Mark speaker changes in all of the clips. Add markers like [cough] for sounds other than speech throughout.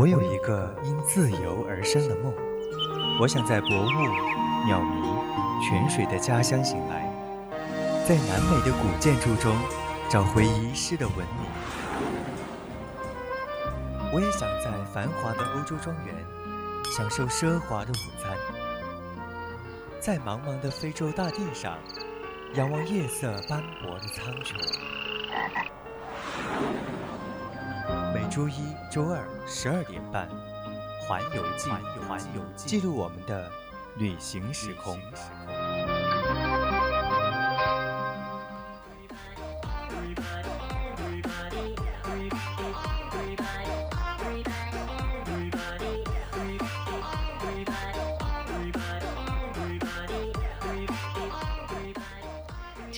Speaker 1: 我有一个因自由而生的梦，我想在薄雾、鸟鸣、泉水的家乡醒来，在南美的古建筑中找回遗失的文明。我也想在繁华的欧洲庄园享受奢华的午餐，在茫茫的非洲大地上仰望夜色斑驳的苍穹。周一、周二十二点半，《环游记》环游记记录我们的旅行时空。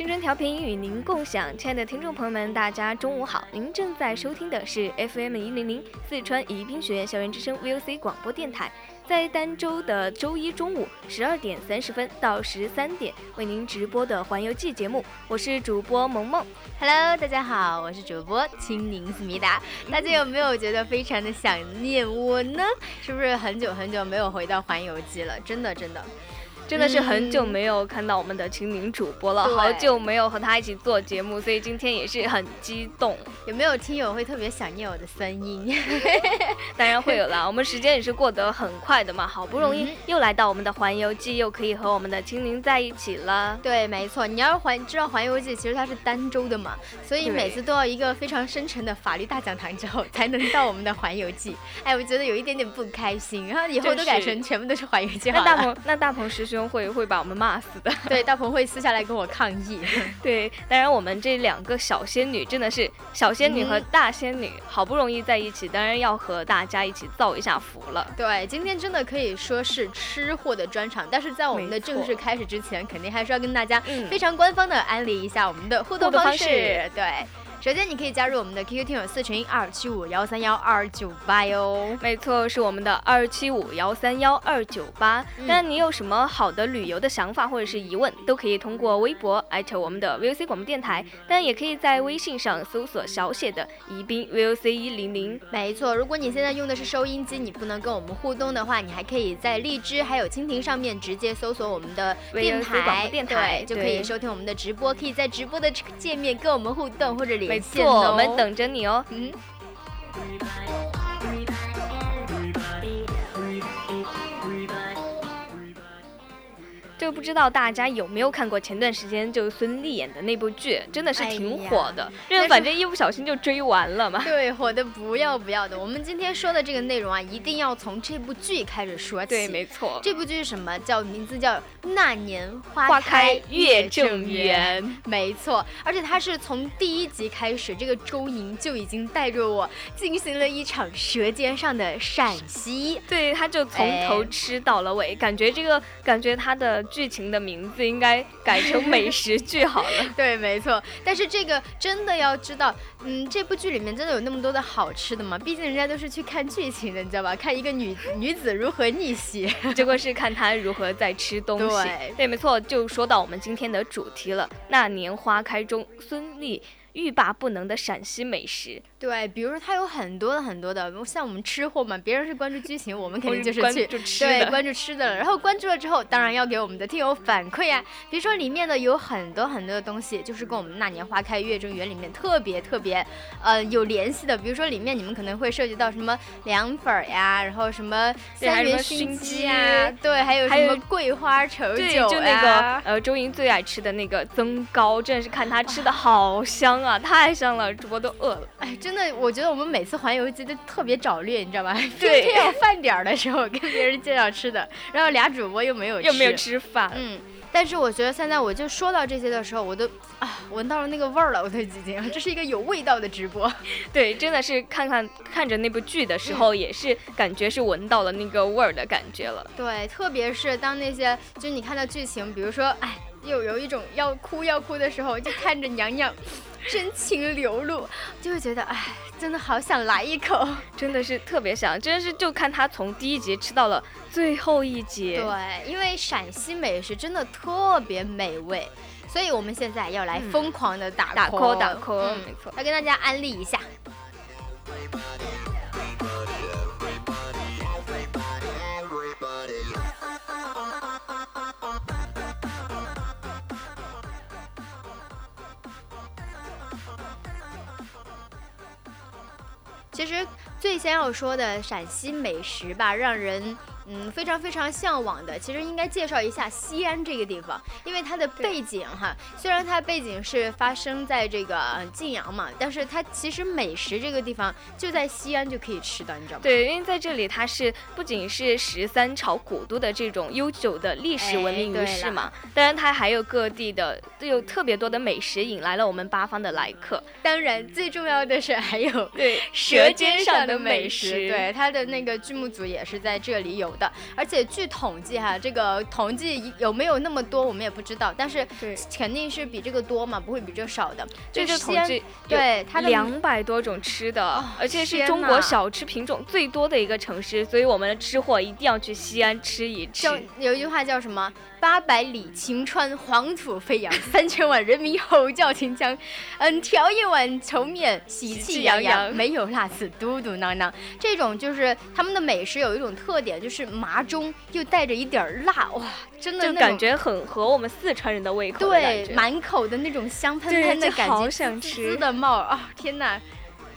Speaker 2: 青春调频与您共享，亲爱的听众朋友们，大家中午好！您正在收听的是 FM 一零零四川宜宾学院校园之声 VOC 广播电台，在儋州的周一中午十二点三十分到十三点为您直播的《环游记》节目，我是主播萌萌。
Speaker 3: Hello，大家好，我是主播青柠思密达。大家有没有觉得非常的想念我呢？是不是很久很久没有回到《环游记》了？真的真的。
Speaker 2: 真的是很久没有看到我们的青柠主播了，
Speaker 3: 对
Speaker 2: 好久没有和他一起做节目，所以今天也是很激动。
Speaker 3: 有没有听友会特别想念我的声音？[laughs]
Speaker 2: 当然会有啦，我们时间也是过得很快的嘛，好不容易
Speaker 3: 嗯
Speaker 2: 又来到我们的环游记，又可以和我们的青柠在一起了。
Speaker 3: 对，没错。你要是环知道《环游记》，其实它是儋州的嘛，所以每次都要一个非常深沉的法律大讲堂之后，才能到我们的《环游记》。哎，我觉得有一点点不开心，然后以后都改成全部都是《环游记》好了。
Speaker 2: 那大鹏，那大鹏师兄会会把我们骂死的。
Speaker 3: 对，大鹏会私下来跟我抗议。[laughs]
Speaker 2: 对，当然我们这两个小仙女真的是小仙女和
Speaker 3: 嗯
Speaker 2: 大仙女，好不容易在一起，当然要和大家一起造一下福了。
Speaker 3: 对，今天真的可以说是吃货的专场，但是在我们的正式开始之前，肯定还是要跟大家
Speaker 2: 嗯
Speaker 3: 非常官方的安利一下我们的互动
Speaker 2: 互动方。
Speaker 3: 式对，首先你可以加入我们的 QQ 听友四群二七五幺三幺二九八哟。
Speaker 2: 没错，是我们的二七五幺三幺二九八。
Speaker 3: 嗯
Speaker 2: 当然，你有什么好的旅游的想法或者是疑问，都可以通过微博艾特我们的 VOC 广播电台，当然也可以在微信上搜索小写的宜宾 VOC 一零零。
Speaker 3: 没错，如果你现在用的是收音机，你不能跟我们互动的话，你还可以在荔枝还有蜻蜓上面直接搜索我们的电台，
Speaker 2: 播电台
Speaker 3: 对，就可以收听我们的直播，可以在直播的界面跟我们互动或者
Speaker 2: 没错，
Speaker 3: 哦。
Speaker 2: 我们等着你哦。
Speaker 3: 嗯。
Speaker 2: 就不知道大家有没有看过前段时间就孙俪演的那部剧，真的是挺火的，因为反正一不小心就追完了嘛。
Speaker 3: 对，火的不要不要的。我们今天说的这个内容啊，一定要从这部剧开始说起。
Speaker 2: 对，没错。
Speaker 3: 这部剧是什么？叫名字叫《那年花
Speaker 2: 花
Speaker 3: 开
Speaker 2: 开月
Speaker 3: 正
Speaker 2: 正圆。
Speaker 3: 没错，而且它是从第一集开始，这个周莹就已经带着我进行了一场舌尖上的陕西。
Speaker 2: 对，他就从头
Speaker 3: 哎
Speaker 2: 吃到了尾，感觉这个感觉他的剧情的名字应该改成美食剧好了。[laughs]
Speaker 3: 对，没错。但是这个真的要知道，嗯，这部剧里面真的有那么多的好吃的吗？毕竟人家都是去看剧情的，你知道吧？看一个女女子如何逆袭。
Speaker 2: 结 [laughs] 果 [laughs] 是看她如何在吃东西。
Speaker 3: 对对
Speaker 2: 没错，就说到我们今天的主题了。那年花开中，孙俪欲罢不能的陕西美食。
Speaker 3: 对，比如说它有很多的很多的，像我们吃货嘛，别人是关注剧情，我们肯定就是去
Speaker 2: 注吃的
Speaker 3: 对关注吃的了。然后关注了之后，当然要给我们的听友反馈呀、比如说里面的有很多很多的东西，就是跟我们那年花开月正圆里面特别特别呃有联系的。比如说里面你们可能会涉及到什么凉粉呀，然后什么三元熏
Speaker 2: 熏鸡
Speaker 3: 鸡呀，对，还有什么桂花稠
Speaker 2: 对，
Speaker 3: 酒
Speaker 2: 就那个
Speaker 3: 呀
Speaker 2: 呃，周莹最爱吃的那个增高，真的是看她吃的好香啊，太香了，主播都饿了。
Speaker 3: 哎，真的，我觉得我们每次环游记都特别找虐，你知道吧？[laughs]
Speaker 2: 对
Speaker 3: 偏偏要饭点儿的时候跟别人介绍吃的，然后俩主播又没有
Speaker 2: 又没有。吃饭，
Speaker 3: 嗯，但是我觉得现在我就说到这些的时候，我都啊闻到了那个味儿了，我都已经，这是一个有味道的直播。[laughs]
Speaker 2: 对，真的是看看看着那部剧的时
Speaker 3: 嗯
Speaker 2: 候，也是感觉是闻到了那个味儿的感觉了。
Speaker 3: 对，特别是当那些就你看到剧情，比如说哎，又有一种要哭要哭的时候，就看着娘娘真情流露，就会觉得哎，真的好想来一口。[laughs]
Speaker 2: 真的是特别想，真的是就看他从第一集吃到了最后一集。
Speaker 3: 对，因为陕西美食真的特别美味，所以我们现在要来
Speaker 2: 嗯
Speaker 3: 疯狂的打
Speaker 2: 打
Speaker 3: call
Speaker 2: call 打 call，
Speaker 3: 嗯
Speaker 2: 没错。
Speaker 3: 来跟大家安利一下。其实最先要说的陕西美食吧，让人。嗯，非常非常向往的，其实应该介绍一下西安这个地方，因为它的背景哈，虽然它背景是发生在这个晋阳嘛，但是它其实美食这个地方就在西安就可以吃到，你知道吗？
Speaker 2: 对，因为在这里它是不仅是十三朝古都的这种悠久的历史文明于世嘛，当然它还有各地的都有特别多的美食引来了我们八方的来客，
Speaker 3: 当然最重要的是还有
Speaker 2: 对
Speaker 3: 舌尖上的美食，对它的那个剧目组也是在这里有。的，而且据统计哈，这个统计有没有那么多，我们也不知道，但是肯定是比这个多嘛，不会比这少的。
Speaker 2: 这
Speaker 3: 是
Speaker 2: 统计
Speaker 3: 对它
Speaker 2: 两百多种吃的，而且是中国小吃品种最多的一个城市，所以我们的吃货一定要去西安吃一吃。
Speaker 3: 有一句话叫什么？八百里晴川，黄土飞扬；[laughs] 三千万人民吼叫秦腔。嗯，调一碗稠面，喜气洋洋；没有辣子，嘟嘟囔囔。这种就是他们的美食有一种特点，就是麻中又带着一点辣，哇，真的
Speaker 2: 就感觉很合我们四川人的胃口。
Speaker 3: 对，满口的那种香喷喷的感觉，
Speaker 2: 好想吃
Speaker 3: 的冒啊！天哪！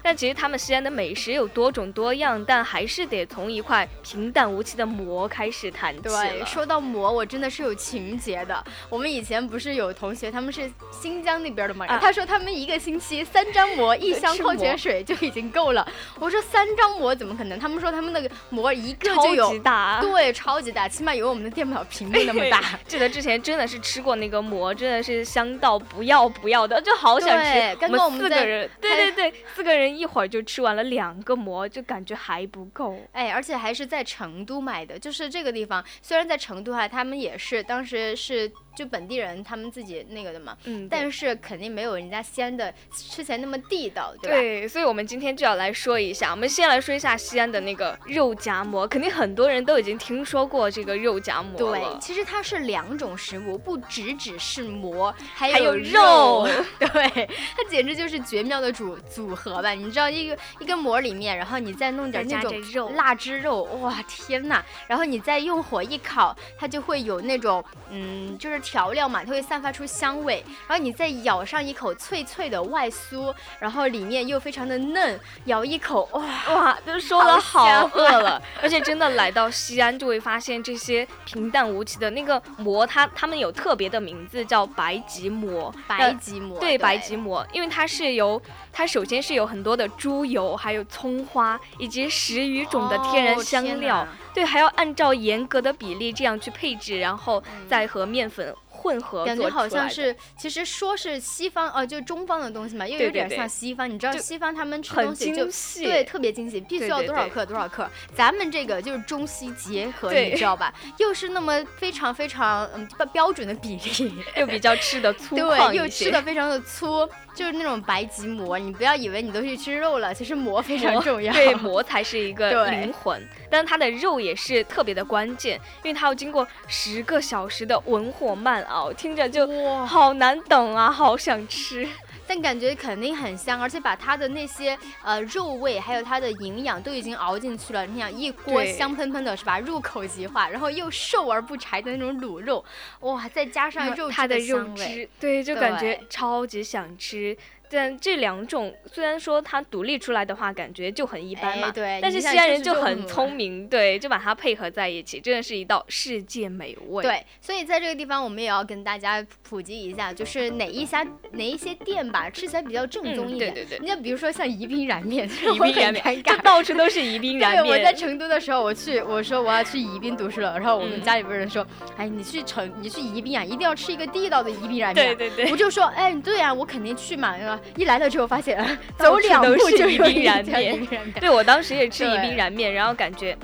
Speaker 2: 但其实他们西安的美食有多种多样，但还是得从一块平淡无奇的馍开始谈起。
Speaker 3: 对，说到馍，我真的是有情节的。我们以前不是有同学，他们是新疆那边的嘛？他说他们一个星期三张馍，一箱矿泉水就已经够了。我说三张馍怎么可能？他们说他们那个馍一个就有，
Speaker 2: 超级大，
Speaker 3: 对，超级大，起码有我们的电脑屏幕那么大。
Speaker 2: 记得之前真的是吃过那个馍，真的是香到不要不要的，就好想吃。
Speaker 3: 刚刚我
Speaker 2: 们四个人，对对对，四个人。一会儿就吃完了两个馍，就感觉还不够。
Speaker 3: 哎，而且还是在成都买的，就是这个地方。虽然在成都哈，他们也是当时是。就本地人他们自己那个的嘛，嗯，但是肯定没有人家西安的吃起来那么地道，对吧？
Speaker 2: 对，所以我们今天就要来说一下，我们先来说一下西安的那个肉夹馍，肯定很多人都已经听说过这个肉夹馍
Speaker 3: 对，其实它是两种食物，不只只是馍，还
Speaker 2: 有
Speaker 3: 肉。[laughs] 对，它简直就是绝妙的组组合吧？你知道一个一根馍里面，然后你再弄点那种腊汁肉，哇，天呐！然后你再用火一烤，它就会有那种嗯，就是。调料嘛，它会散发出香味，然后你再咬上一口脆脆的外酥，然后里面又非常的嫩，咬一口，哇
Speaker 2: 哇，都说的好饿了。[laughs] 而且真的来到西安，就会发现这些平淡无奇的那个馍，它它们有特别的名字，叫白吉馍。
Speaker 3: 白吉馍，
Speaker 2: 对，白吉馍，因为它是由它首先是有很多的猪油，还有葱花，以及十余种的天然香料。对，还要按照严格的比例这样去配置，然后再和面粉混合
Speaker 3: 感觉好像是，其实说是西方，哦，就中方的东西嘛，又有点像西方。你知道西方他们吃东西就对特别精细，必须要多少克多少克。咱们这个就是中西结合，你知道吧？又是那么非常非常嗯标准的比例，[laughs]
Speaker 2: 又比较吃的粗
Speaker 3: 犷对，又吃的非常的粗。就是那种白吉馍，你不要以为你都去吃肉了，其实馍非常重要，[laughs]
Speaker 2: 对，馍才是一个灵魂。但是它的肉也是特别的关键，因为它要经过十个小时的文火慢熬，听着就，好难等啊，好想吃。[laughs]
Speaker 3: 但感觉肯定很香，而且把它的那些呃肉味，还有它的营养都已经熬进去了。你想一锅香喷喷的，是吧？入口即化，然后又瘦而不柴的那种卤肉，哇，再加上肉
Speaker 2: 它的肉
Speaker 3: 汁，
Speaker 2: 对，就感觉超级想吃。但这两种虽然说它独立出来的话，感觉就很一般嘛。
Speaker 3: 对。
Speaker 2: 但是西安人就很聪明，对，就把它配合在一起，真的是一道世界美味。
Speaker 3: 对。所以在这个地方，我们也要跟大家普及一下，就是哪一家哪一些店吧，吃起来比较正宗一
Speaker 2: 点。对对对。
Speaker 3: 你像比如说像宜宾燃面，[laughs]
Speaker 2: 宜宾燃面，就到处都是宜宾 [laughs] 燃面。
Speaker 3: 对我在成都的时候，我去我说我要去宜宾读书了，然后我们家里边人说，哎，你去成你去宜宾啊，一定要吃一个地道的宜宾燃
Speaker 2: 面。对对对。
Speaker 3: 我就说，哎，对呀，我肯定去嘛。一来了之后。发现走两步就
Speaker 2: 宜宾燃面，[laughs] 对我当时也吃宜宾燃面，然后感觉。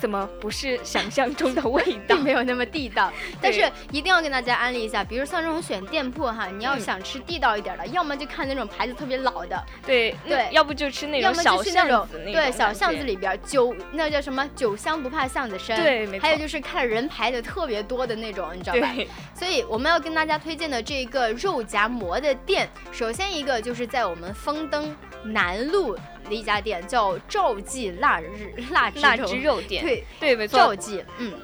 Speaker 2: 怎么不是想象中的味道，[laughs]
Speaker 3: 并没有那么地道。但是一定要跟大家安利一下，比如像这种选店铺哈，你要想吃地道一点的，要么就看那种牌子特别老的，
Speaker 2: 对
Speaker 3: 对，
Speaker 2: 要不就吃那种小巷子那种，
Speaker 3: 对小巷子里边酒那叫什么？酒香不怕巷子深，
Speaker 2: 对，
Speaker 3: 还有就是看人排的特别多的那种，你知道吧？所以我们要跟大家推荐的这个肉夹馍的店，首先一个就是在我们丰登南路。的一家店叫赵记腊日 [laughs] 腊
Speaker 2: 腊汁肉店，
Speaker 3: 对
Speaker 2: 对，没错。
Speaker 3: 赵记，嗯，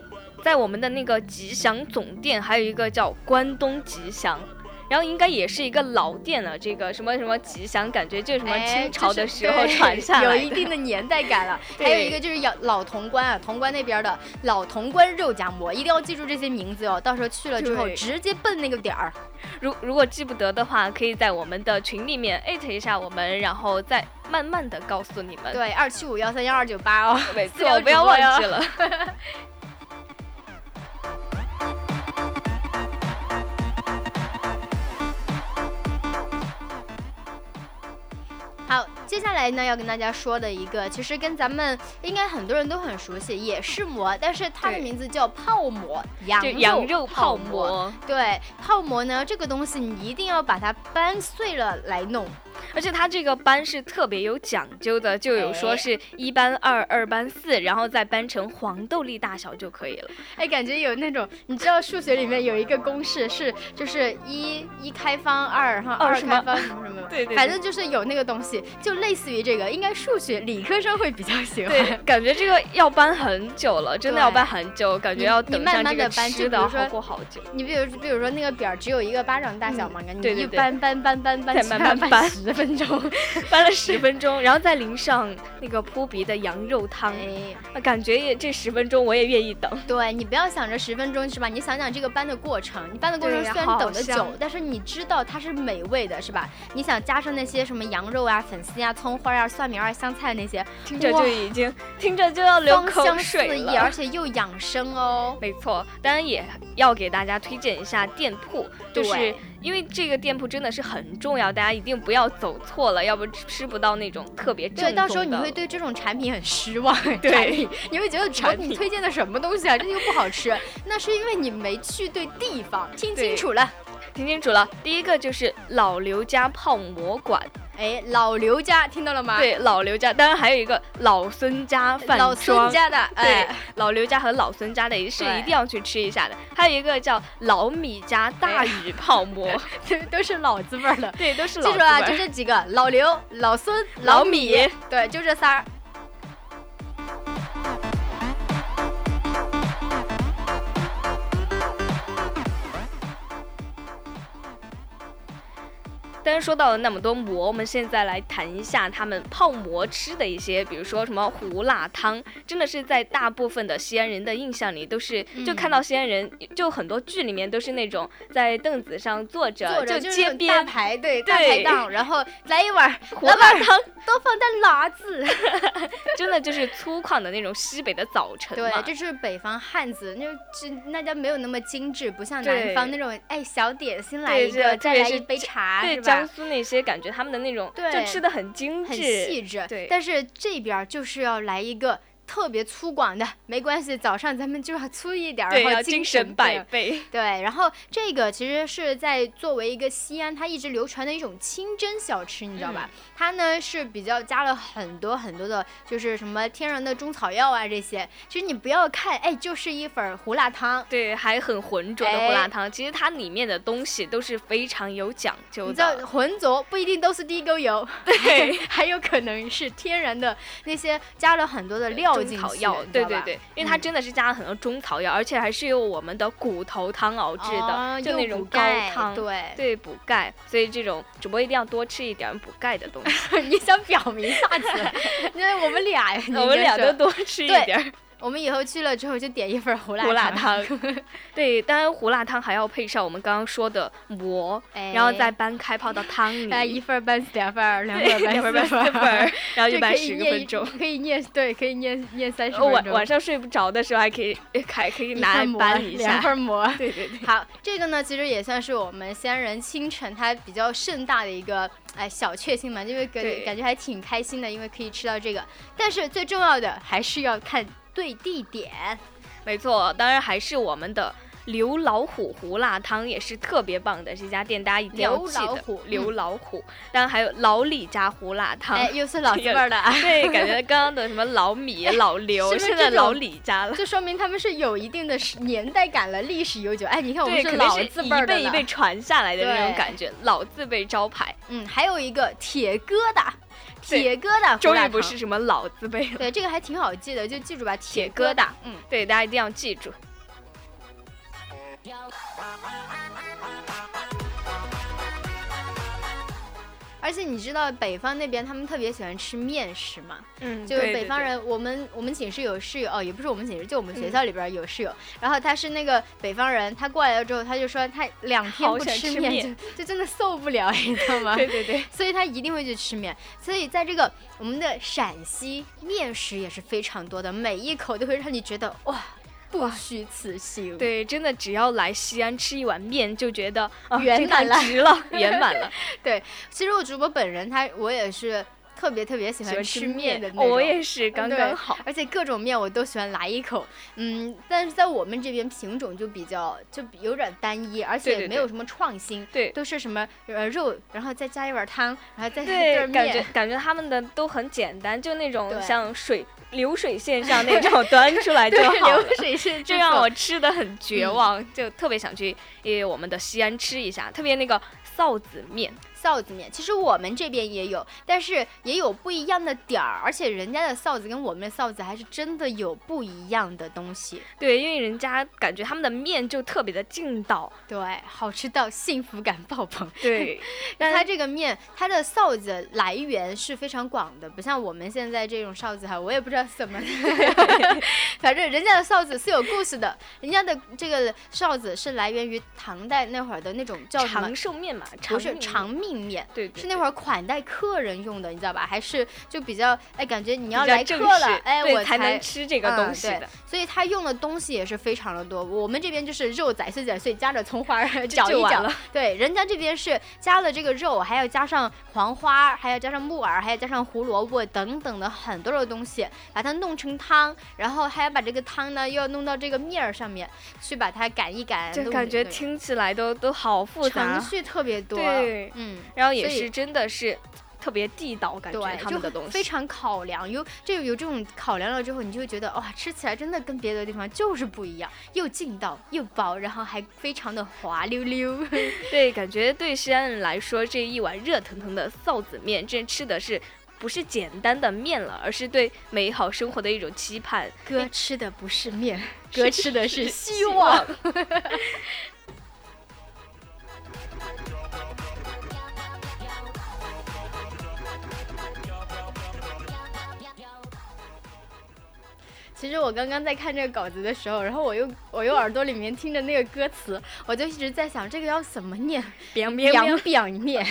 Speaker 2: 在我们的那个吉祥总店，还有一个叫关东吉祥，然后应该也是一个老店了，这个什么什么吉祥，感觉就是什么
Speaker 3: 哎
Speaker 2: 清朝的时候传下来的，
Speaker 3: 有一定的年代感了。[laughs] 还有一个就是老老潼关啊，潼关那边的老潼关肉夹馍，一定要记住这些名字哦。到时候去了之后，直接奔那个点儿。
Speaker 2: 如如果记不得的话，可以在我们的群里面艾特一下我们，然后再慢慢的告诉你们。
Speaker 3: 对，二七五幺三幺二九八哦，
Speaker 2: 没
Speaker 3: 私聊
Speaker 2: 错，不要忘记了。[laughs]
Speaker 3: 接下来呢要跟大家说的一个，其实跟咱们应该很多人都很熟悉，也是馍，但是它的名字叫泡馍，羊
Speaker 2: 羊肉泡
Speaker 3: 泡
Speaker 2: 馍，
Speaker 3: 对，泡馍呢这个东西你一定要把它掰碎了来弄。
Speaker 2: 而且它这个搬是特别有讲究的，就有说
Speaker 3: 哎
Speaker 2: 是一搬二，二搬四，然后再搬成黄豆粒大小就可以了。
Speaker 3: 哎，感觉有那种，你知道数学里面有一个公式是，就是一一开方二然后
Speaker 2: 二
Speaker 3: 开方什么什么，
Speaker 2: 对对对
Speaker 3: 反正就是有那个东西，就类似于这个，应该数学理科生会比较喜欢。
Speaker 2: 对，感觉这个要搬很久了，真的要
Speaker 3: 对
Speaker 2: 搬很久，感觉
Speaker 3: 你
Speaker 2: 要
Speaker 3: 你慢
Speaker 2: 等上这个
Speaker 3: 慢的搬就
Speaker 2: 吃的要
Speaker 3: 比如说
Speaker 2: 好过好久。
Speaker 3: 你比如比如说那个表儿只有一个巴掌大小嘛，你一搬搬搬搬搬，
Speaker 2: 再慢慢搬
Speaker 3: 十分钟。[laughs]
Speaker 2: 翻了十分钟，然后再淋上那个扑鼻的羊肉汤，
Speaker 3: 哎，
Speaker 2: 啊感觉也这十分钟我也愿意等。
Speaker 3: 对你不要想着十分钟是吧？你想想这个搬的过程，你搬的过程虽然等的久，但是你知道它是美味的，是吧？你想加上那些什么羊肉啊、粉丝啊、葱花啊、蒜苗啊、香菜那些，
Speaker 2: 听着就已经听着就要流口水，了
Speaker 3: 而。且又养生哦。
Speaker 2: 没错，当然也要给大家推荐一下店铺，就是
Speaker 3: 对
Speaker 2: 因为这个店铺真的是很重要，大家一定不要走错了，要不吃不到那种特别正
Speaker 3: 对，到时候你会对这种产品很失望。
Speaker 2: 对
Speaker 3: 你会觉得
Speaker 2: 产 [laughs] 品
Speaker 3: 推荐的什么东西啊？这又不好吃，那是因为你没去对地方。听清楚了，
Speaker 2: 听清楚了。第一个就是老刘家泡馍馆，
Speaker 3: 哎，老刘家听到了吗？，
Speaker 2: 对，老刘家，当然还有一个老孙家饭
Speaker 3: 老孙。家的，
Speaker 2: 对
Speaker 3: 哎，，
Speaker 2: 老刘家和老孙家的也是一定要去吃一下的。还有一个叫老米家大禹泡馍，
Speaker 3: 这 [laughs] 都是老字辈儿的。
Speaker 2: 对，都是老
Speaker 3: 记住啊，就这几个：老刘、老孙、
Speaker 2: 老
Speaker 3: 米
Speaker 2: 米。
Speaker 3: 对，就这仨儿。
Speaker 2: 但是说到了那么多馍，我们现在来谈一下他们泡馍吃的一些，比如说什么胡辣汤，真的是在大部分的西安人的印象里都是，就看到西安人，就很多剧里面都是那种在凳子上坐着，
Speaker 3: 坐着
Speaker 2: 就街
Speaker 3: 边大
Speaker 2: 边
Speaker 3: 排队大排档，然后来一碗
Speaker 2: 胡 [laughs] 辣汤，
Speaker 3: 都放点辣子？[laughs]
Speaker 2: 真的就是粗犷的那种西北的早晨嘛，
Speaker 3: 对，这是北方汉子，那就那家没有那么精致，不像南方那种哎小点心来一个，再来一杯茶，
Speaker 2: 对
Speaker 3: 是吧？
Speaker 2: 江苏那些感觉他们的那种，
Speaker 3: 对。
Speaker 2: 就吃的很精致，
Speaker 3: 很细致，
Speaker 2: 对。
Speaker 3: 但是这边就是要来一个特别粗犷的，没关系，早上咱们就要粗一点儿，然后
Speaker 2: 精
Speaker 3: 神
Speaker 2: 神百倍。[laughs]
Speaker 3: 对，然后这个其实是在作为一个西安，它一直流传的一种清真小吃，你知道吧？
Speaker 2: 嗯
Speaker 3: 它呢是比较加了很多很多的，就是什么天然的中草药啊这些。其实你不要看，哎，就是一份胡辣汤。
Speaker 2: 对，还很浑浊的
Speaker 3: 哎
Speaker 2: 胡辣汤，其实它里面的东西都是非常有讲究
Speaker 3: 你知道
Speaker 2: 的。
Speaker 3: 浑浊不一定都是地沟油，
Speaker 2: 对，[laughs]
Speaker 3: 还有可能是天然的那些加了很多的料
Speaker 2: 中草药，对对对，因为它
Speaker 3: 嗯
Speaker 2: 真的是加了很多中草药，而且还是用我们的骨头汤熬制的，
Speaker 3: 哦
Speaker 2: 就那种高汤，
Speaker 3: 对，
Speaker 2: 对，补钙。所以这种主播一定要多吃一点补钙的东西，[laughs]
Speaker 3: 你想表明啥子？[laughs] 那我们俩 [laughs]
Speaker 2: 我们俩都多吃一点儿
Speaker 3: 我们以后去了之后就点一份胡辣
Speaker 2: 胡辣
Speaker 3: 汤，[laughs]
Speaker 2: 对，当然胡辣汤还要配上我们刚刚说的馍，
Speaker 3: 哎
Speaker 2: 然后再搬开泡到汤里，[laughs]
Speaker 3: 哎一份儿搬两份儿，两份儿
Speaker 2: 对两份儿搬
Speaker 3: 搬四
Speaker 2: 四份儿，[laughs] 然后就
Speaker 3: 这
Speaker 2: 搬十个分钟。
Speaker 3: 可以念对，可以念念三十分钟。
Speaker 2: 晚上睡不着的时候还可以，还可以拿来搬一下。
Speaker 3: 两份馍。
Speaker 2: 对对对，
Speaker 3: 好，这个呢，其实也算是我们西安人清晨它比较盛大的一个哎小确幸嘛，因为感感觉还挺开心的，因为可以吃到这个。但是最重要的还是要看对地点。
Speaker 2: 没错，当然还是我们的刘老虎胡辣汤也是特别棒的，这家店大家一定要
Speaker 3: 刘
Speaker 2: 记得。
Speaker 3: 老虎
Speaker 2: 刘
Speaker 3: 嗯
Speaker 2: 老虎，当然还有老李家胡辣汤。
Speaker 3: 哎，又是老字辈儿的啊。[laughs]
Speaker 2: 对，感觉刚刚的什么老米、老刘，[laughs]
Speaker 3: 是不是
Speaker 2: 现在老李家了。
Speaker 3: 就说明他们是有一定的年代感了，历史悠久。哎，你看我们
Speaker 2: 对，肯定
Speaker 3: 老字辈儿的一
Speaker 2: 辈一辈传下来的那种感觉，老字辈招牌。
Speaker 3: 嗯，还有一个铁疙瘩，
Speaker 2: 对
Speaker 3: 铁疙瘩
Speaker 2: 终于不是什么老字辈了。
Speaker 3: 对，这个还挺好记的，就记住吧，
Speaker 2: 铁疙瘩
Speaker 3: 铁疙瘩。嗯，
Speaker 2: 对，大家一定要记住。
Speaker 3: 而且你知道北方那边他们特别喜欢吃面食嘛？
Speaker 2: 嗯，
Speaker 3: 就是北方人，我们我们寝室有室友哦，也不是我们寝室，就我们学校里边有室友，然后他是那个北方人，他过来了之后，他就说他两天不吃面
Speaker 2: 吃面
Speaker 3: 就就真的受不了，你知道吗？
Speaker 2: 对对对，[laughs]
Speaker 3: 所以他一定会去吃面。所以在这个我们的陕西面食也是非常多的，每一口都会让你觉得哇，不虚此行。
Speaker 2: 对，真的只要来西安吃一碗面，就觉得
Speaker 3: 圆满了，
Speaker 2: 圆满了。[laughs]
Speaker 3: 对其实我主播本人他我也是特别特别喜
Speaker 2: 喜欢
Speaker 3: 欢吃
Speaker 2: 吃
Speaker 3: 面的那种。
Speaker 2: 哦我也是，刚刚好。
Speaker 3: 而且各种面我都喜欢来一口，嗯，但是在我们这边品种就比较就有点单一，而且没有什么创新，
Speaker 2: 对
Speaker 3: 都是什么呃肉，然后再加一碗汤，然后再一
Speaker 2: 对，感觉
Speaker 3: 面，
Speaker 2: 感觉他们的都很简单，就那种像水流水线上那种端出来 [laughs] 就，好了
Speaker 3: 流。水线
Speaker 2: 这
Speaker 3: 制作
Speaker 2: 让我吃的很绝
Speaker 3: 嗯
Speaker 2: 望，就特别想去呃我们的西安吃一下，特别那个臊子面，
Speaker 3: 臊子面，其实我们这边也有，但是也有不一样的点儿，而且人家的臊子跟我们的臊子还是真的有不一样的东西。
Speaker 2: 对，因为人家感觉他们的面就特别的劲道，
Speaker 3: 对，好吃到幸福感爆棚。
Speaker 2: 对，[laughs]
Speaker 3: 但
Speaker 2: 但
Speaker 3: 它这个面，它的臊子来源是非常广的，不像我们现在这种臊子哈，我也不知道怎么，[laughs] 反正人家的臊子是有故事的，人家的这个臊子是来源于唐代那会儿的那种叫什么
Speaker 2: 长？寿面嘛，
Speaker 3: 不是长，命面。
Speaker 2: 对，对
Speaker 3: 是那会儿款待客人用的，你知道吧？还是就比较哎，感觉你要来客了，哎，我
Speaker 2: 对才能吃这个东西的，
Speaker 3: 所以他用的东西也是非常的多。我们这边就是肉宰碎宰碎，加着葱花儿 [laughs] 搅一搅。对，人家这边是加了这个肉，还要加上黄花，还要加上木耳，还要加上胡萝卜等等的很多的东西，把它弄成汤，然后还要把这个汤呢又要弄到这个面儿上面去把它擀一擀，
Speaker 2: 就感觉听起来都都好复杂
Speaker 3: 程，序特别多。
Speaker 2: 对
Speaker 3: 嗯。
Speaker 2: 然后也是真的是特别地道，感觉
Speaker 3: 对，
Speaker 2: 他们的东西
Speaker 3: 非常考量，有这有这种考量了之后，你就会觉得哇，吃起来真的跟别的地方就是不一样，又劲道又薄，然后还非常的滑溜溜。[laughs]
Speaker 2: 对，感觉对西安人来说，这一碗热腾腾的臊子面，这吃的是不是简单的面了，而是对美好生活的一种期盼。
Speaker 3: 哥吃的不是面，哥吃的是希
Speaker 2: 希
Speaker 3: 望 [laughs] 其实我刚刚在看这个稿子的时候，然后我又我又耳朵里面听着那个歌词，我就一直在想这个要怎么念，[laughs]
Speaker 2: 表
Speaker 3: 表
Speaker 2: 面
Speaker 3: 表面，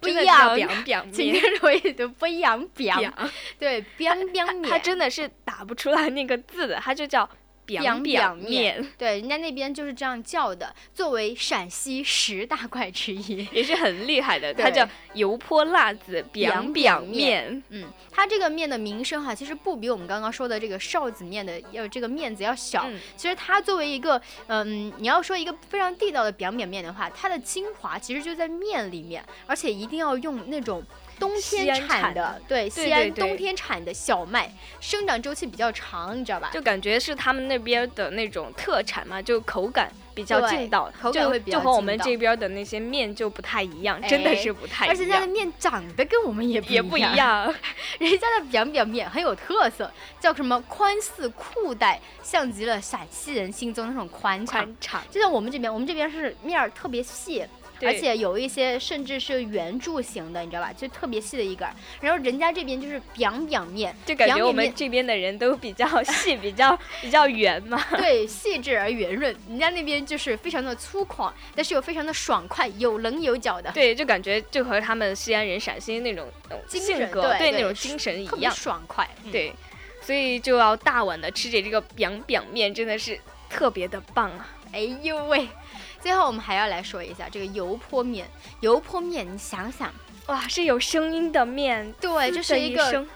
Speaker 3: 不 [laughs]
Speaker 2: 真的
Speaker 3: 要
Speaker 2: 叫表表
Speaker 3: 今
Speaker 2: 面。
Speaker 3: 天我也读不一样表，[laughs]
Speaker 2: 表，
Speaker 3: 对，表表面，
Speaker 2: 它真的是打不出来那个字的，它就叫表
Speaker 3: 表
Speaker 2: 表
Speaker 3: 面
Speaker 2: 面，
Speaker 3: 对，人家那边就是这样叫的，作为陕西十大怪之一。[laughs]
Speaker 2: 也是很厉害的。[laughs] 它叫油泼辣子表
Speaker 3: 表
Speaker 2: 表
Speaker 3: 面
Speaker 2: 面。
Speaker 3: 嗯，它这个面的名声哈，其实不比我们刚刚说的这个臊子面的要这个面子要小。
Speaker 2: 嗯
Speaker 3: 其实它作为一个，嗯，你要说一个非常地道的表面面的话，它的精华其实就在面里面，而且一定要用那种。冬天
Speaker 2: 产
Speaker 3: 的，对，西安冬天产的小麦，生长周期比较长，你知道吧？
Speaker 2: 就感觉是他们那边的那种特产嘛，就口感比较劲道，
Speaker 3: 口感
Speaker 2: 就
Speaker 3: 会比较
Speaker 2: 就和我们这边的那些面就不太一样，真的
Speaker 3: 哎
Speaker 2: 是不太一样，
Speaker 3: 而且人家的面长得跟我们也不
Speaker 2: 也不一
Speaker 3: 样，人家的表表面很有特色，叫什么宽似裤带，像极了陕西人心中那种宽敞。
Speaker 2: 宽敞，
Speaker 3: 就像我们这边，我们这边是面儿特别细，
Speaker 2: 对
Speaker 3: 而且有一些甚至是圆柱形的，你知道吧？就特别细的一根儿。然后人家这边就是表表面，
Speaker 2: 就感觉我们这边的人都比较 [laughs] 细，比较比较圆嘛。[laughs]
Speaker 3: 对，细致而圆润。人家那边就是非常的粗犷，但是又非常的爽快，有棱有角的，
Speaker 2: 对，就感觉就和他们西安人、陕西那种那种性格，
Speaker 3: 对对
Speaker 2: 那种精神一样。
Speaker 3: 爽快。嗯，
Speaker 2: 对，所以就要大碗的吃着这个表表面，真的是特别的棒啊！
Speaker 3: 哎呦喂！最后我们还要来说一下这个油泼面。油泼面，你想想，
Speaker 2: 哇，是有声音的面，
Speaker 3: 对，这是一个
Speaker 2: 声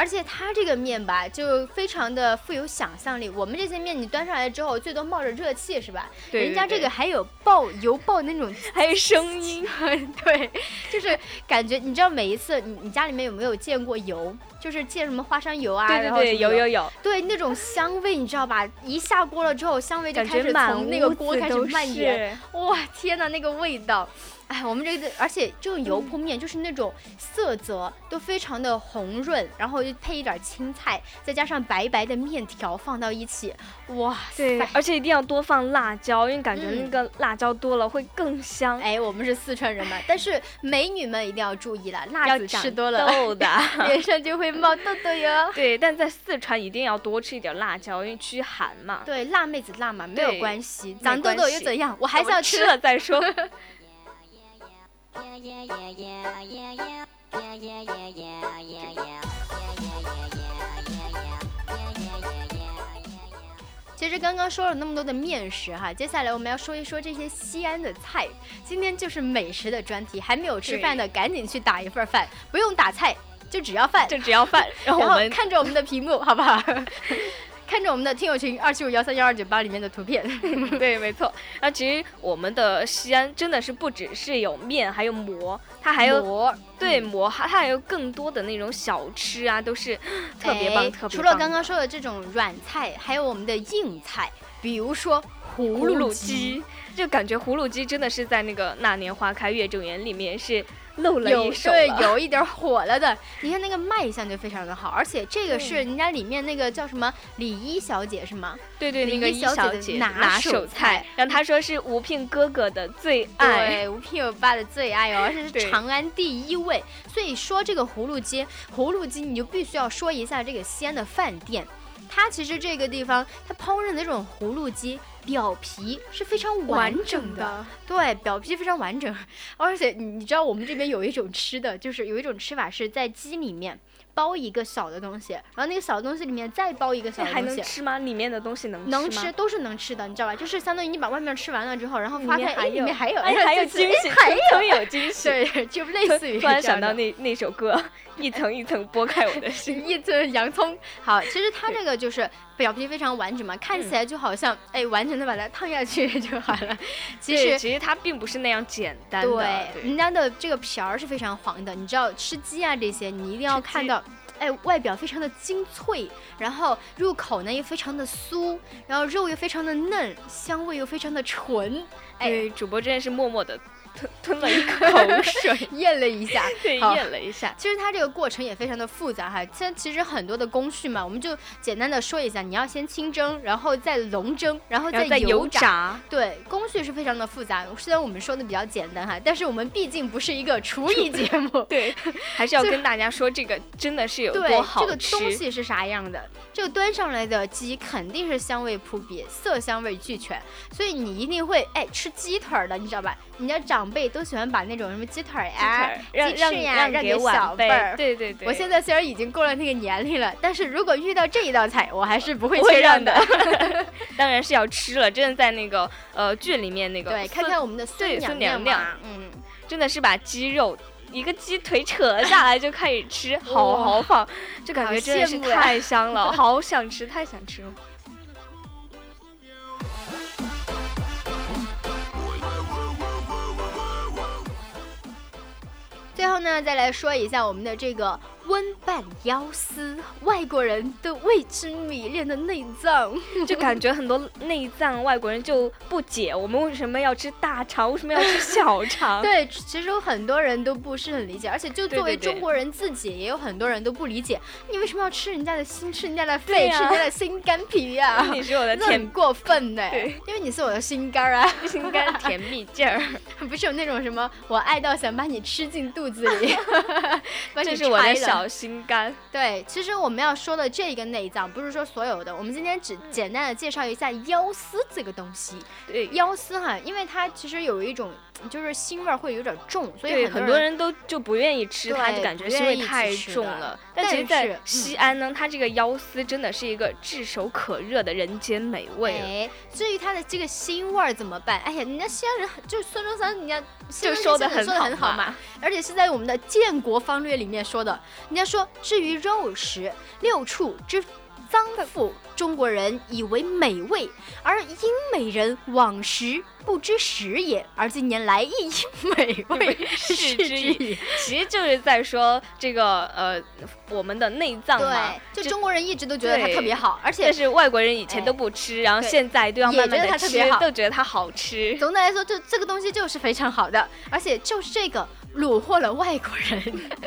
Speaker 3: 而且它这个面吧，就非常的富有想象力。我们这些面你端上来之后，最多冒着热气是吧？
Speaker 2: 对
Speaker 3: 人家这个还有爆油爆那种，
Speaker 2: 还有声音，[laughs]
Speaker 3: 对，就是感觉你知道每一次你你家里面有没有见过油？就是见什么花生油啊，
Speaker 2: 对对对，有有有，
Speaker 3: 对那种香味，你知道吧？一下锅了之后，香味就
Speaker 2: 感
Speaker 3: 开始
Speaker 2: 觉
Speaker 3: 从那个锅开始蔓延。哇，天呐，那个味道！哎，我们这个，而且这种油泼面就是那种色泽都非常的红润，然后就配一点青菜，再加上白白的面条放到一起，哇
Speaker 2: 对
Speaker 3: 塞！，
Speaker 2: 而且一定要多放辣椒，因为感觉
Speaker 3: 嗯
Speaker 2: 那个辣椒多了会更香。
Speaker 3: 哎，我们是四川人嘛，但是美女们一定要注意了，辣子
Speaker 2: 长
Speaker 3: 吃多了，
Speaker 2: 痘的。[laughs]
Speaker 3: 脸上就会冒痘痘哟。[laughs]
Speaker 2: 对，但在四川一定要多吃一点辣椒，因为驱寒嘛。
Speaker 3: 对，辣妹子辣嘛，没有关系，长痘痘又怎样？我还是要
Speaker 2: 吃了再说。[laughs]
Speaker 3: 其实刚刚说了那么多的面食哈，接下来我们要说一说这些西安的菜。今天就是美食的专题，还没有吃饭的赶紧去打一份饭，不用打菜，就只要饭，
Speaker 2: 就只要饭，然后
Speaker 3: 看着我们的屏幕，好不好？[laughs] 看着我们的听友群二七五幺三幺二九八里面的图片，[laughs]
Speaker 2: 对，没错。那其实我们的西安真的是不只是有面，还有馍，它还有
Speaker 3: 馍
Speaker 2: 对馍，它它还有更多的那种小吃啊，都是特别棒，
Speaker 3: 哎
Speaker 2: 特别棒。
Speaker 3: 除了刚刚说的这种软菜，还有我们的硬菜，比如说葫
Speaker 2: 葫芦。
Speaker 3: 鸡，
Speaker 2: 就感觉葫芦鸡真的是在那个那年花开月正圆里面是露了一手
Speaker 3: 对有一点火了的，你看那个卖相就非常的好，而且这个是人家里面那个叫什么李一小姐是吗？
Speaker 2: 对对，
Speaker 3: 李
Speaker 2: 那个一
Speaker 3: 一小姐拿
Speaker 2: 拿
Speaker 3: 手
Speaker 2: 手
Speaker 3: 菜
Speaker 2: 菜，然后她说是吴聘哥哥的最爱，
Speaker 3: 对，吴聘友爸的最爱哦，而且是长安第一位。所以说这个葫芦鸡，葫芦鸡你就必须要说一下这个西安的饭店。它其实这个地方，它烹饪的这种葫芦鸡，表皮是非常完整的，对，表皮非常完整，而且你你知道我们这边有一种吃的，就是有一种吃法是在鸡里面包一个小的东西，然后那个小的东西里面再包一个小
Speaker 2: 还
Speaker 3: 的东西。
Speaker 2: 能吃吗？里面的东西能
Speaker 3: 能
Speaker 2: 吃吗
Speaker 3: 吃都是能吃的，你知道吧？就是相当于你把外面吃完了之后，然后
Speaker 2: 里
Speaker 3: 发现哎里
Speaker 2: 面还有
Speaker 3: 面还有，
Speaker 2: 哎，还有 [laughs] 惊喜，
Speaker 3: 还 [laughs] 有
Speaker 2: 惊喜。
Speaker 3: 对，就类似于 [laughs]
Speaker 2: 突然想到那那首歌，一层一层剥开我的心。
Speaker 3: 一层洋葱。好，其实它这个就是表皮非常完整嘛，看起来就好像哎完整的把它烫下去就好了。其实
Speaker 2: 其实它并不是那样简单的。
Speaker 3: 对，人家的这个皮儿是非常黄的，你知道吃鸡啊这些，你一定要看到。哎，外表非常的精脆，然后入口呢又非常的酥，然后肉又非常的嫩，香味又非常的纯，哎，
Speaker 2: 主播真的是默默的吞吞了一 [laughs] 口水，[laughs]
Speaker 3: 咽了一下，[laughs]
Speaker 2: 对，
Speaker 3: 好
Speaker 2: 咽了一下。
Speaker 3: 其实它这个过程也非常的复杂哈，现在其实很多的工序嘛，我们就简单的说一下，你要先清蒸，然后再笼蒸，然后再
Speaker 2: 油
Speaker 3: 油炸。对，工序是非常的复杂。虽然我们说的比较简单哈，但是我们毕竟不是一个厨艺节目。
Speaker 2: 对，还是要跟大家说这个真的是有，多好
Speaker 3: 这个
Speaker 2: 吃。
Speaker 3: 东西是啥样的？这个端上来的鸡肯定是香味扑鼻，色香味俱全，所以你一定会哎吃鸡腿儿的，你知道吧？人家长辈都喜欢把那种什么鸡腿呀、
Speaker 2: 让让
Speaker 3: 鸡翅呀
Speaker 2: 让给
Speaker 3: 小
Speaker 2: 晚辈
Speaker 3: 辈儿。
Speaker 2: 对对对，
Speaker 3: 我现在虽然已经过了那个年龄了，但是如果遇到这一道菜，我还是不会
Speaker 2: 不会
Speaker 3: 缺让
Speaker 2: 让的，[laughs] 当然是要吃了。真的在那个呃剧里面那个
Speaker 3: 对，看看我们的
Speaker 2: 对
Speaker 3: 娘
Speaker 2: 孙娘娘，
Speaker 3: 嗯，
Speaker 2: 真的是把鸡肉一个鸡腿扯下来就开始吃，好
Speaker 3: 哇
Speaker 2: 豪放，就感觉真的是太香了，好想吃，太想吃了。
Speaker 3: 最后呢，再来说一下我们的这个温拌腰丝，外国人都为之迷恋的内脏。[laughs]
Speaker 2: 就感觉很多内脏外国人就不解，我们为什么要吃大肠，为什么要吃小肠？
Speaker 3: 对，其实有很多人都不是很理解，而且就作为中国人自己，也有很多人都不理解，你为什么要吃人家的心，吃人家的肺，
Speaker 2: 呀。
Speaker 3: 吃人家的心肝脾呀、[laughs]
Speaker 2: 你是我的甜
Speaker 3: 过分呢，
Speaker 2: 对。
Speaker 3: 因为你是我的心肝儿啊，
Speaker 2: 心肝甜蜜劲儿，[laughs]
Speaker 3: 不是有那种什么我爱到想把你吃进肚子里，把你
Speaker 2: 这是我的
Speaker 3: 拆了
Speaker 2: 小心肝。
Speaker 3: 对，其实我们要说的这个内脏，不是说所有的，我们今天只简单的介绍一下腰丝这个东西。
Speaker 2: 对，
Speaker 3: 腰丝哈，因为它其实有一种就是腥味儿会有点重，所以
Speaker 2: 对，
Speaker 3: 很
Speaker 2: 很多人都就不愿意吃它，就感觉腥味太重了。但
Speaker 3: 但
Speaker 2: 其实，在西安呢，它这个腰丝真的是一个炙手可热的人间美味。
Speaker 3: 哎，至于它的这个腥味儿怎么办？哎呀，人家西安人很就是孙中山，人家
Speaker 2: 就说的
Speaker 3: 很好嘛
Speaker 2: 嘛，，
Speaker 3: 而且是在我们的建国方略里面说的。人家说，至于肉食，六畜之脏腑，中国人以为美味，而英美人往时不知时也，而近年来亦因美味
Speaker 2: 是 [laughs]
Speaker 3: 是
Speaker 2: 之矣。其实就是在说这个呃，我们的内脏嘛
Speaker 3: 对，，就中国人一直都觉得它特别好，而且
Speaker 2: 但是外国人以前
Speaker 3: 哎
Speaker 2: 都不吃，然后现在都要慢慢的吃
Speaker 3: 它特别好，
Speaker 2: 都觉得它好吃。
Speaker 3: 总的来说，就这个东西就是非常好的，而且就是这个虏获了外国人。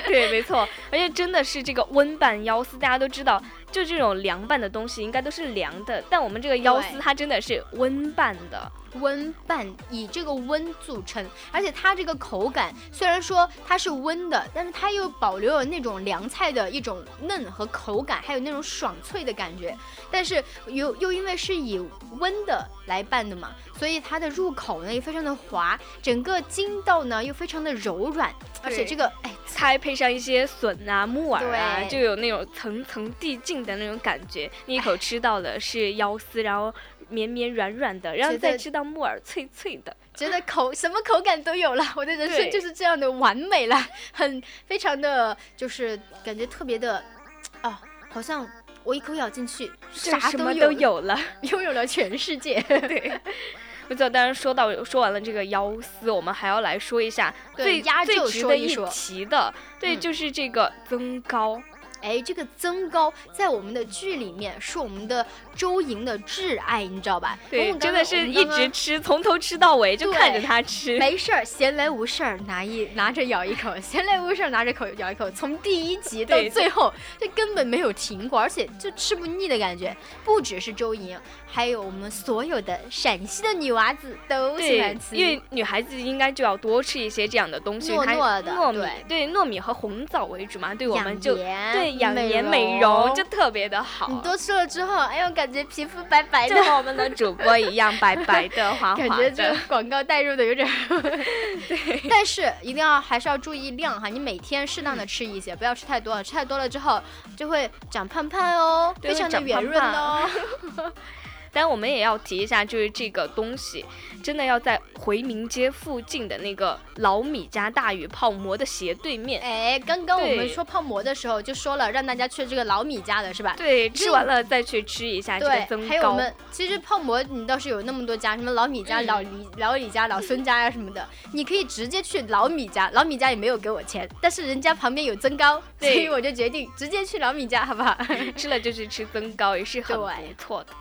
Speaker 2: 对，没错，而且真的是这个温拌腰丝，大家都知道，就这种凉拌的东西应该都是凉的，但我们这个腰丝它真的是温拌的。
Speaker 3: 温拌以这个温著称，而且它这个口感虽然说它是温的，但是它又保留了那种凉菜的一种嫩和口感，还有那种爽脆的感觉。但是又又因为是以温的来拌的嘛，所以它的入口呢也非常的滑，整个筋道呢又非常的柔软，而且这个哎
Speaker 2: 它还配上一些笋啊、木耳啊，就有那种层层递进的那种感觉。你一口吃到的是腰丝，然后绵绵软软的，然后再吃到木耳脆脆的。
Speaker 3: 觉得口什么口感都有了，我的人生就是这样的完美了，[laughs] 很非常的就是感觉特别的，哦，好像我一口咬进去，
Speaker 2: 就
Speaker 3: 啥
Speaker 2: 什么都有了。
Speaker 3: 拥有了全世界。
Speaker 2: 对 [laughs] [laughs] 没错。当然说到说完了这个腰丝，我们还要来说一下最最值得一提的，对，
Speaker 3: 嗯
Speaker 2: 就是这个增高。
Speaker 3: 哎，这个增高在我们的剧里面是我们的周莹的挚爱，你知道吧？我
Speaker 2: 对，
Speaker 3: 们刚刚
Speaker 2: 真的是一直吃，从头吃到尾，就看着
Speaker 3: 对
Speaker 2: 他吃。
Speaker 3: 没事儿，闲来无事儿，拿一拿着咬一口，闲来无事儿拿着口咬一口，从第一集到最后，这根本没有停过，而且就吃不腻的感觉。不只是周莹，还有我们所有的陕西的女娃子都喜欢，吃，
Speaker 2: 因为女孩子应该就要多吃一些这样的东西，它
Speaker 3: 糯糯的
Speaker 2: 糯米
Speaker 3: 对
Speaker 2: 对糯米和红枣为主嘛，对我们就
Speaker 3: 颜
Speaker 2: 对养颜美容
Speaker 3: 容
Speaker 2: 就特别的好。
Speaker 3: 你多吃了之后，哎呦，感觉皮肤白白
Speaker 2: 就
Speaker 3: 的。
Speaker 2: 和我们的主播一样，白白的、[laughs] 滑滑
Speaker 3: 感觉这
Speaker 2: 的。
Speaker 3: 广告带入的有点，[laughs] 对，但是一定要还是要注意量哈，你每天适当的吃一些，不要吃太多了，吃太多了之后就会长胖胖哦，非常的圆润哦。[laughs]
Speaker 2: 但我们也要提一下，就是这个东西真的要在回民街附近的那个老米家大鱼泡馍的斜对面。
Speaker 3: 哎，刚刚我们说泡馍的时候就说了，让大家去这个老米家的是吧？
Speaker 2: 对，吃完了再去吃一下这个增
Speaker 3: 对，还有我
Speaker 2: 高。
Speaker 3: 们其实泡馍你倒是有那么多家，什么老米家、老李、老李家、老孙家呀、什么的，你可以直接去老米家，老米家也没有给我钱，但是人家旁边有增高，所以我就决定直接去老米家，好不好？
Speaker 2: 吃了就是吃增高，也是很不错的。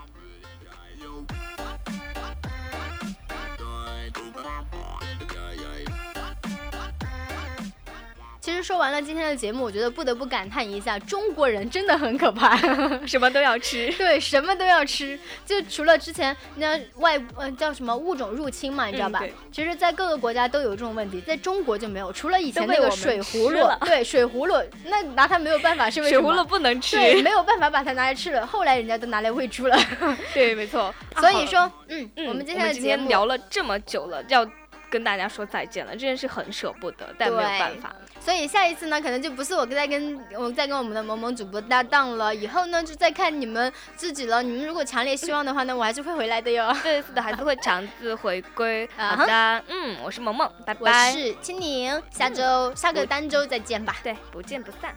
Speaker 3: 其实说完了今天的节目，我觉得不得不感叹一下，中国人真的很可怕。[laughs]
Speaker 2: 什么都要吃。
Speaker 3: 对，什么都要吃，就除了之前那外呃叫什么物种入侵嘛，你知道吧？
Speaker 2: 嗯
Speaker 3: 其实，在各个国家都有这种问题，在中国就没有。除了以前那个水葫芦，对水葫芦，那拿它没有办法，是为什么？
Speaker 2: 水葫芦不能吃。
Speaker 3: 对，没有办法把它拿来吃了。后来人家都拿来喂猪了。[laughs]
Speaker 2: 对，没错。
Speaker 3: 所以
Speaker 2: 啊
Speaker 3: 说，嗯，
Speaker 2: 嗯，
Speaker 3: 我们今天的
Speaker 2: 今
Speaker 3: 节目
Speaker 2: 聊了这么久了，要跟大家说再见了，真的是很舍不得，但没有办法。
Speaker 3: 所以下一次呢，可能就不是我在跟我在跟我们的萌萌主播搭档了，以后呢就再看你们自己了。你们如果强烈希望的话呢，我还是会回来的哟。
Speaker 2: 这次的还是会强制回归。[laughs]
Speaker 3: 啊
Speaker 2: 好的，嗯，我是萌萌，拜拜
Speaker 3: 我
Speaker 2: 拜。
Speaker 3: 是青柠，下周下个单周再见吧。
Speaker 2: 对，不见不散。